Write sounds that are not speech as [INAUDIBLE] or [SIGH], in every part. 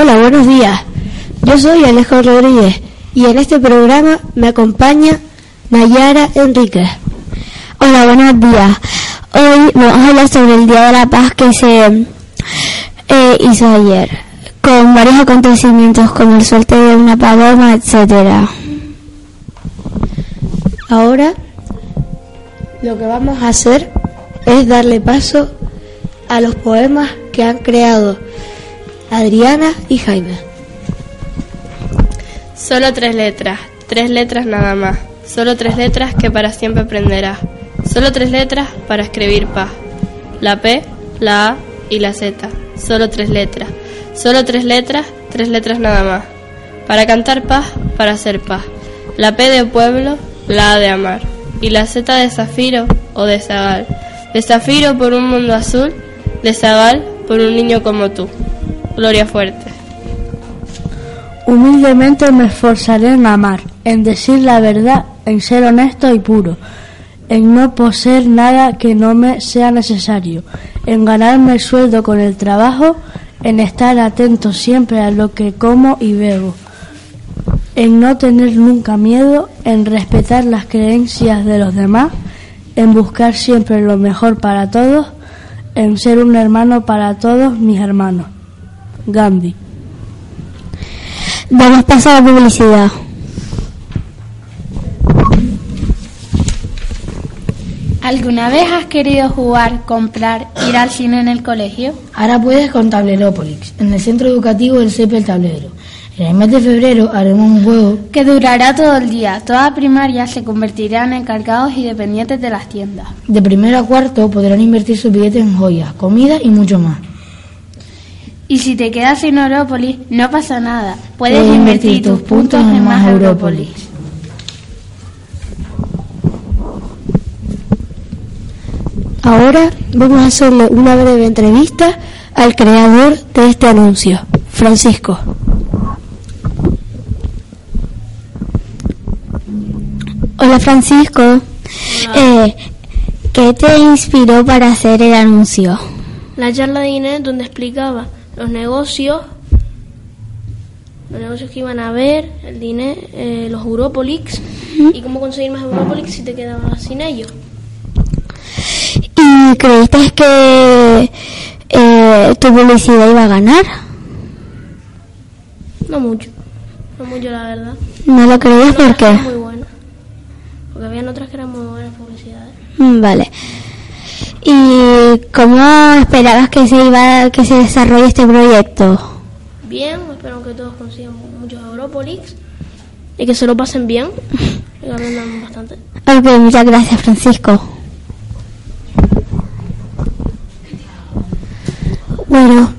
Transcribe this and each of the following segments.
Hola, buenos días. Yo soy Alejo Rodríguez y en este programa me acompaña Nayara Enríquez. Hola, buenos días. Hoy vamos a hablar sobre el Día de la Paz que se eh, hizo ayer, con varios acontecimientos como el suerte de una paloma, etcétera. Ahora lo que vamos a hacer es darle paso a los poemas que han creado Adriana y Jaime. Solo tres letras, tres letras nada más. Solo tres letras que para siempre aprenderás. Solo tres letras para escribir paz. La P, la A y la Z. Solo tres letras. Solo tres letras, tres letras nada más. Para cantar paz, para hacer paz. La P de pueblo, la A de amar. Y la Z de zafiro o de zagal. De zafiro por un mundo azul, de zagal por un niño como tú. Gloria fuerte. Humildemente me esforzaré en amar, en decir la verdad, en ser honesto y puro, en no poseer nada que no me sea necesario, en ganarme el sueldo con el trabajo, en estar atento siempre a lo que como y bebo, en no tener nunca miedo, en respetar las creencias de los demás, en buscar siempre lo mejor para todos, en ser un hermano para todos mis hermanos. Gandhi. Damos paso a la publicidad. ¿Alguna vez has querido jugar, comprar, ir al cine en el colegio? Ahora puedes con Tablerópolis, en el centro educativo del CEP El Tablero. En el mes de febrero haremos un juego Que durará todo el día. Toda primaria se convertirán en encargados y dependientes de las tiendas. de primero a cuarto podrán invertir sus billetes en joyas, comida y mucho más. Y si te quedas sin Európolis, no pasa nada. Puedes Puedes invertir tus puntos en más Európolis. Ahora vamos a hacerle una breve entrevista al creador de este anuncio, Francisco. Hola Francisco. Eh, ¿Qué te inspiró para hacer el anuncio? la charla de Inés donde explicaba los negocios, los negocios que iban a ver, el dinero, los Europolix y cómo conseguir más Europolix si te quedabas sin ellos. ¿Y creíste que eh, tu publicidad iba a ganar? No mucho, no mucho la verdad. ¿No lo creías por qué? muy buenas, porque habían otras que eran muy buenas publicidades. Mm, Vale. ¿Y cómo esperabas que se iba que se desarrolle este proyecto? Bien, espero que todos consigan muchos Europolix y que se lo pasen bien y [LAUGHS] que aprendan bastante. Ok, muchas gracias Francisco. Bueno,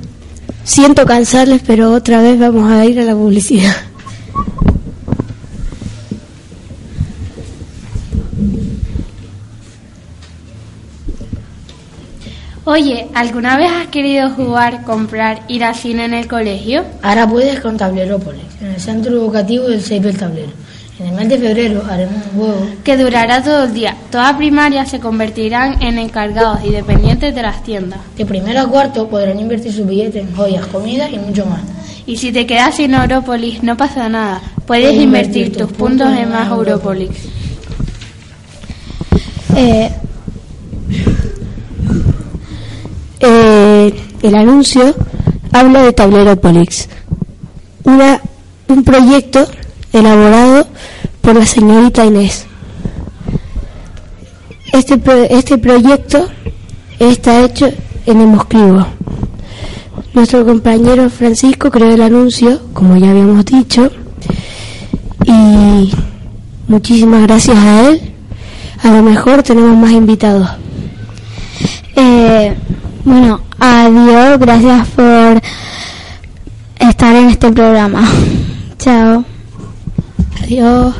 siento cansarles, pero otra vez vamos a ir a la publicidad. Oye, ¿alguna vez has querido jugar, comprar, ir al cine en el colegio? Ahora puedes con Tablerópolis, en el centro educativo del CEP El Tablero. En el mes de febrero haremos un juego Que durará todo el día. Toda primaria se convertirán en encargados y dependientes de las tiendas. de primero a cuarto podrán invertir sus billetes en joyas, comida y mucho más. Y si te quedas sin Europolis, no pasa nada. Puedes invertir tus puntos en más Europolis. Eh, eh, el anuncio habla de Tablerópolis, una, un proyecto elaborado por la señorita Inés. Este, este proyecto está hecho en el Moscribo. Nuestro compañero Francisco creó el anuncio, como ya habíamos dicho, y muchísimas gracias a él. A lo mejor tenemos más invitados. Eh, bueno, adiós, gracias por estar en este programa. [LAUGHS] Chao. Adiós.